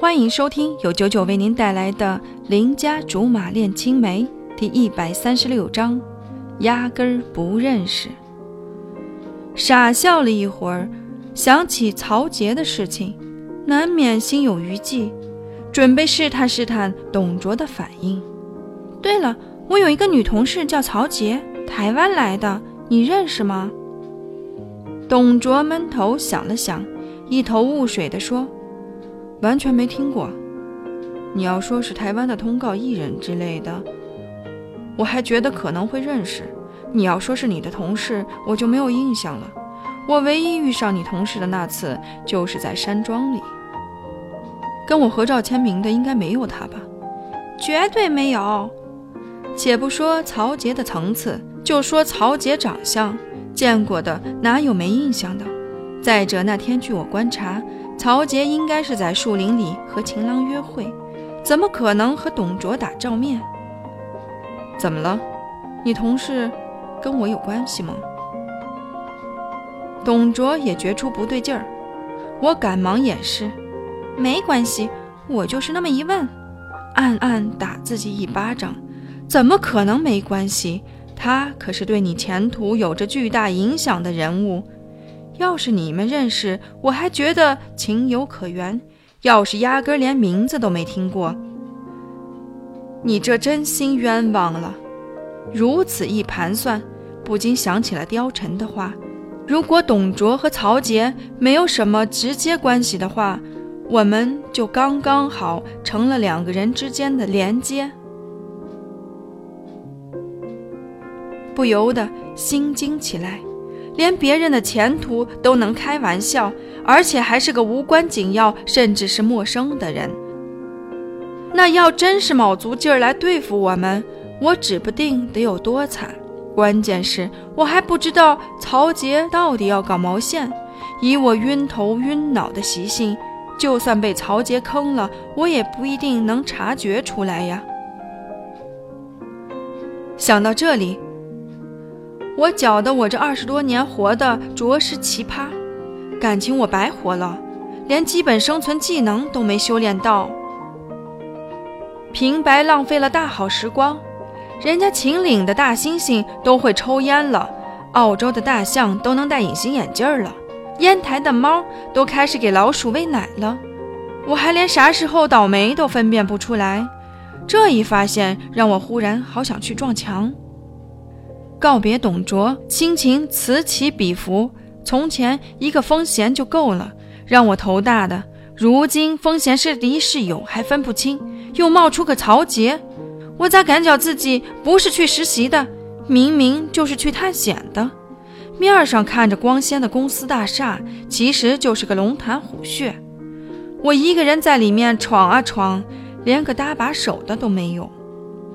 欢迎收听由九九为您带来的《邻家竹马恋青梅》第一百三十六章，压根儿不认识。傻笑了一会儿，想起曹杰的事情，难免心有余悸，准备试探试探董卓的反应。对了，我有一个女同事叫曹杰，台湾来的，你认识吗？董卓闷头想了想，一头雾水地说。完全没听过。你要说是台湾的通告艺人之类的，我还觉得可能会认识。你要说是你的同事，我就没有印象了。我唯一遇上你同事的那次，就是在山庄里，跟我合照签名的应该没有他吧？绝对没有。且不说曹杰的层次，就说曹杰长相，见过的哪有没印象的？再者那天据我观察。曹杰应该是在树林里和情郎约会，怎么可能和董卓打照面？怎么了？你同事跟我有关系吗？董卓也觉出不对劲儿，我赶忙掩饰，没关系，我就是那么一问，暗暗打自己一巴掌。怎么可能没关系？他可是对你前途有着巨大影响的人物。要是你们认识，我还觉得情有可原；要是压根连名字都没听过，你这真心冤枉了。如此一盘算，不禁想起了貂蝉的话：如果董卓和曹杰没有什么直接关系的话，我们就刚刚好成了两个人之间的连接。不由得心惊起来。连别人的前途都能开玩笑，而且还是个无关紧要，甚至是陌生的人。那要真是卯足劲儿来对付我们，我指不定得有多惨。关键是我还不知道曹杰到底要搞毛线。以我晕头晕脑的习性，就算被曹杰坑了，我也不一定能察觉出来呀。想到这里。我觉得我这二十多年活的着实奇葩，感情我白活了，连基本生存技能都没修炼到，平白浪费了大好时光。人家秦岭的大猩猩都会抽烟了，澳洲的大象都能戴隐形眼镜了，烟台的猫都开始给老鼠喂奶了，我还连啥时候倒霉都分辨不出来。这一发现让我忽然好想去撞墙。告别董卓，心情此起彼伏。从前一个风贤就够了，让我头大的。如今风贤是敌是友还分不清，又冒出个曹杰，我咋感觉自己不是去实习的，明明就是去探险的？面上看着光鲜的公司大厦，其实就是个龙潭虎穴。我一个人在里面闯啊闯，连个搭把手的都没有。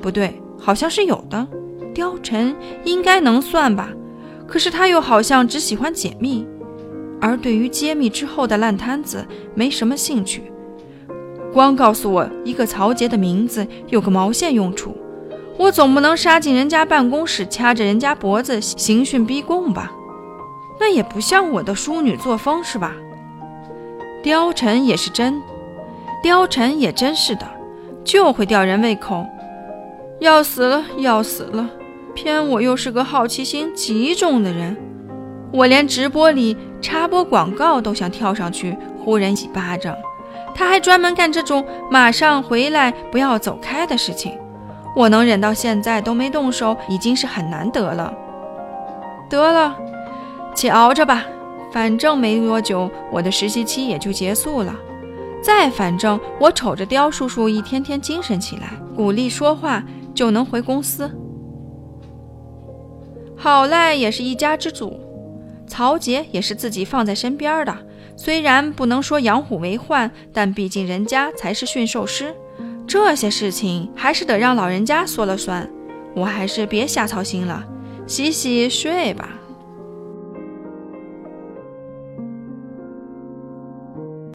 不对，好像是有的。貂蝉应该能算吧，可是他又好像只喜欢解密，而对于揭秘之后的烂摊子没什么兴趣。光告诉我一个曹杰的名字有个毛线用处？我总不能杀进人家办公室掐着人家脖子刑讯逼供吧？那也不像我的淑女作风是吧？貂蝉也是真，貂蝉也真是的，就会吊人胃口，要死了要死了！偏我又是个好奇心极重的人，我连直播里插播广告都想跳上去呼人几巴掌，他还专门干这种马上回来不要走开的事情，我能忍到现在都没动手，已经是很难得了。得了，且熬着吧，反正没多久我的实习期也就结束了。再反正我瞅着刁叔叔一天天精神起来，鼓励说话就能回公司。好赖也是一家之主，曹杰也是自己放在身边的。虽然不能说养虎为患，但毕竟人家才是驯兽师，这些事情还是得让老人家说了算。我还是别瞎操心了，洗洗睡吧。